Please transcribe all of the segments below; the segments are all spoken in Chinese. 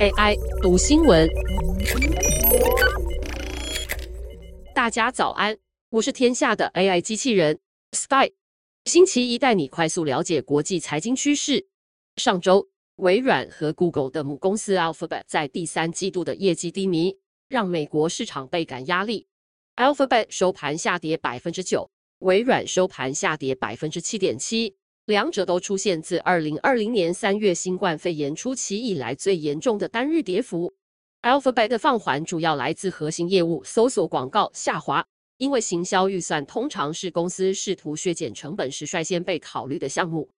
AI 读新闻，大家早安，我是天下的 AI 机器人 Spy，星期一带你快速了解国际财经趋势。上周，微软和 Google 的母公司 Alphabet 在第三季度的业绩低迷，让美国市场倍感压力。Alphabet 收盘下跌百分之九，微软收盘下跌百分之七点七，两者都出现自二零二零年三月新冠肺炎初期以来最严重的单日跌幅。Alphabet 的放缓主要来自核心业务搜索广告下滑，因为行销预算通常是公司试图削减成本时率先被考虑的项目，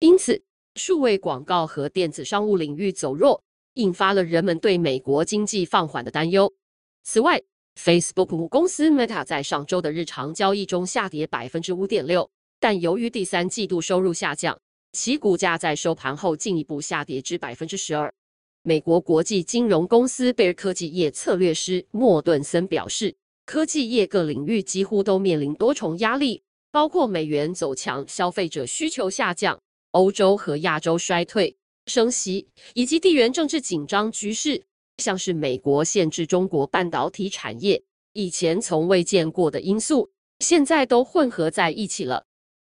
因此数位广告和电子商务领域走弱，引发了人们对美国经济放缓的担忧。此外，Facebook 母公司 Meta 在上周的日常交易中下跌百分之五点六，但由于第三季度收入下降，其股价在收盘后进一步下跌至百分之十二。美国国际金融公司贝尔科技业策略师莫顿森表示，科技业各领域几乎都面临多重压力，包括美元走强、消费者需求下降、欧洲和亚洲衰退、升息以及地缘政治紧张局势。像是美国限制中国半导体产业，以前从未见过的因素，现在都混合在一起了。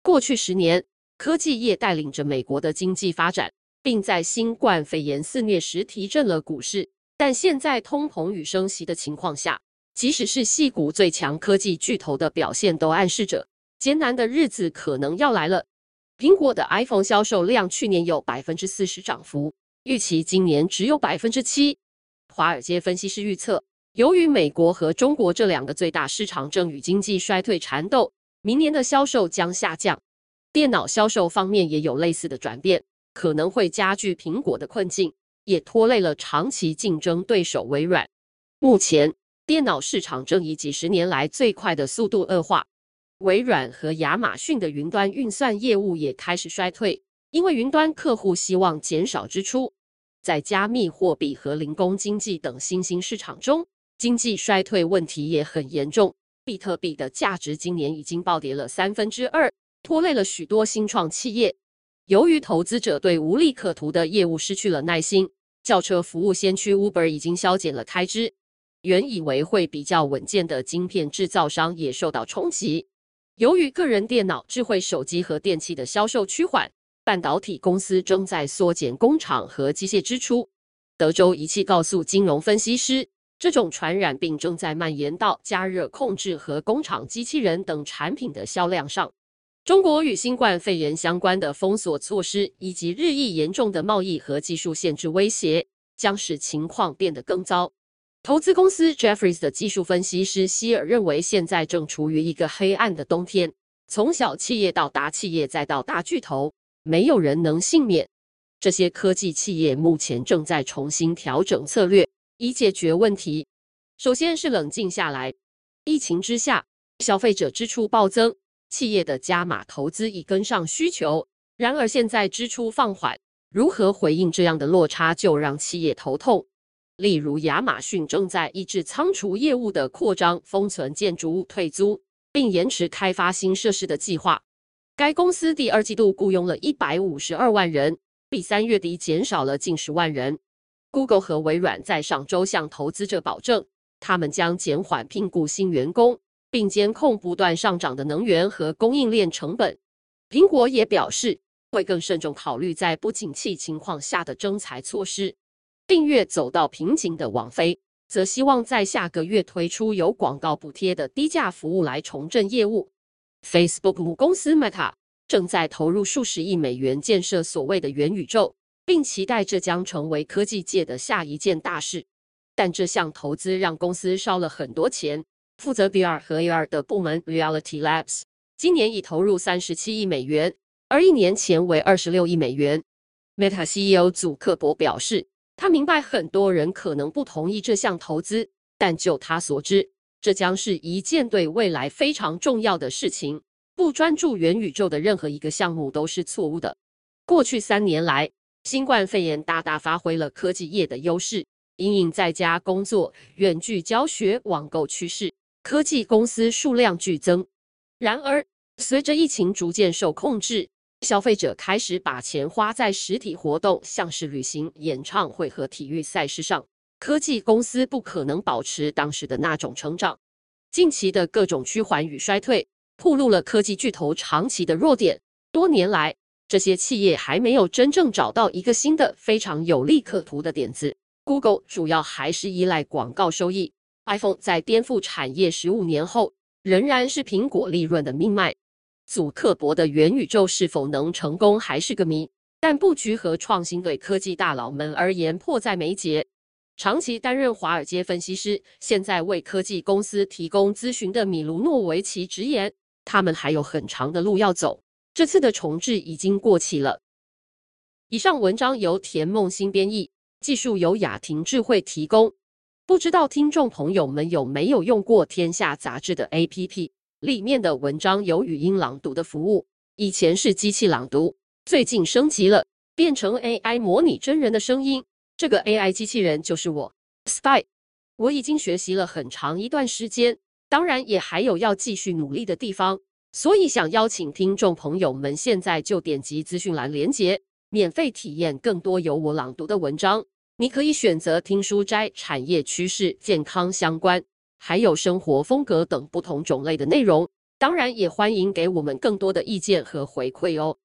过去十年，科技业带领着美国的经济发展，并在新冠肺炎肆虐时提振了股市。但现在通膨与升息的情况下，即使是矽谷最强科技巨头的表现都暗示着艰难的日子可能要来了。苹果的 iPhone 销售量去年有百分之四十涨幅，预期今年只有百分之七。华尔街分析师预测，由于美国和中国这两个最大市场正与经济衰退缠斗，明年的销售将下降。电脑销售方面也有类似的转变，可能会加剧苹果的困境，也拖累了长期竞争对手微软。目前，电脑市场正以几十年来最快的速度恶化。微软和亚马逊的云端运算业务也开始衰退，因为云端客户希望减少支出。在加密货币和零工经济等新兴市场中，经济衰退问题也很严重。比特币的价值今年已经暴跌了三分之二，拖累了许多新创企业。由于投资者对无利可图的业务失去了耐心，轿车服务先驱 Uber 已经削减了开支。原以为会比较稳健的晶片制造商也受到冲击。由于个人电脑、智慧手机和电器的销售趋缓。半导体公司正在缩减工厂和机械支出。德州仪器告诉金融分析师，这种传染病正在蔓延到加热控制和工厂机器人等产品的销量上。中国与新冠肺炎相关的封锁措施以及日益严重的贸易和技术限制威胁，将使情况变得更糟。投资公司 Jeffries 的技术分析师希尔认为，现在正处于一个黑暗的冬天，从小企业到大企业再到大巨头。没有人能幸免。这些科技企业目前正在重新调整策略，以解决问题。首先是冷静下来。疫情之下，消费者支出暴增，企业的加码投资已跟上需求。然而现在支出放缓，如何回应这样的落差，就让企业头痛。例如，亚马逊正在抑制仓储业务的扩张，封存建筑物退租，并延迟开发新设施的计划。该公司第二季度雇佣了一百五十二万人，比三月底减少了近十万人。Google 和微软在上周向投资者保证，他们将减缓聘雇新员工，并监控不断上涨的能源和供应链成本。苹果也表示，会更慎重考虑在不景气情况下的征财措施。订阅走到瓶颈的网飞，则希望在下个月推出有广告补贴的低价服务来重振业务。Facebook 母公司 Meta 正在投入数十亿美元建设所谓的元宇宙，并期待这将成为科技界的下一件大事。但这项投资让公司烧了很多钱。负责 VR 和 AR 的部门 Reality Labs 今年已投入三十七亿美元，而一年前为二十六亿美元。Meta CEO 祖克伯表示，他明白很多人可能不同意这项投资，但就他所知。这将是一件对未来非常重要的事情。不专注元宇宙的任何一个项目都是错误的。过去三年来，新冠肺炎大大发挥了科技业的优势，因应在家工作、远距教学、网购趋势，科技公司数量剧增。然而，随着疫情逐渐受控制，消费者开始把钱花在实体活动，像是旅行、演唱会和体育赛事上。科技公司不可能保持当时的那种成长。近期的各种趋缓与衰退，暴露了科技巨头长期的弱点。多年来，这些企业还没有真正找到一个新的、非常有利可图的点子。Google 主要还是依赖广告收益。iPhone 在颠覆产业十五年后，仍然是苹果利润的命脉。祖克伯的元宇宙是否能成功还是个谜，但布局和创新对科技大佬们而言迫在眉睫。长期担任华尔街分析师，现在为科技公司提供咨询的米卢诺维奇直言，他们还有很长的路要走。这次的重置已经过期了。以上文章由田梦新编译，技术由雅婷智慧提供。不知道听众朋友们有没有用过天下杂志的 APP？里面的文章有语音朗读的服务，以前是机器朗读，最近升级了，变成 AI 模拟真人的声音。这个 AI 机器人就是我，Spy。我已经学习了很长一段时间，当然也还有要继续努力的地方，所以想邀请听众朋友们现在就点击资讯栏连接，免费体验更多由我朗读的文章。你可以选择听书斋、产业趋势、健康相关。还有生活风格等不同种类的内容，当然也欢迎给我们更多的意见和回馈哦。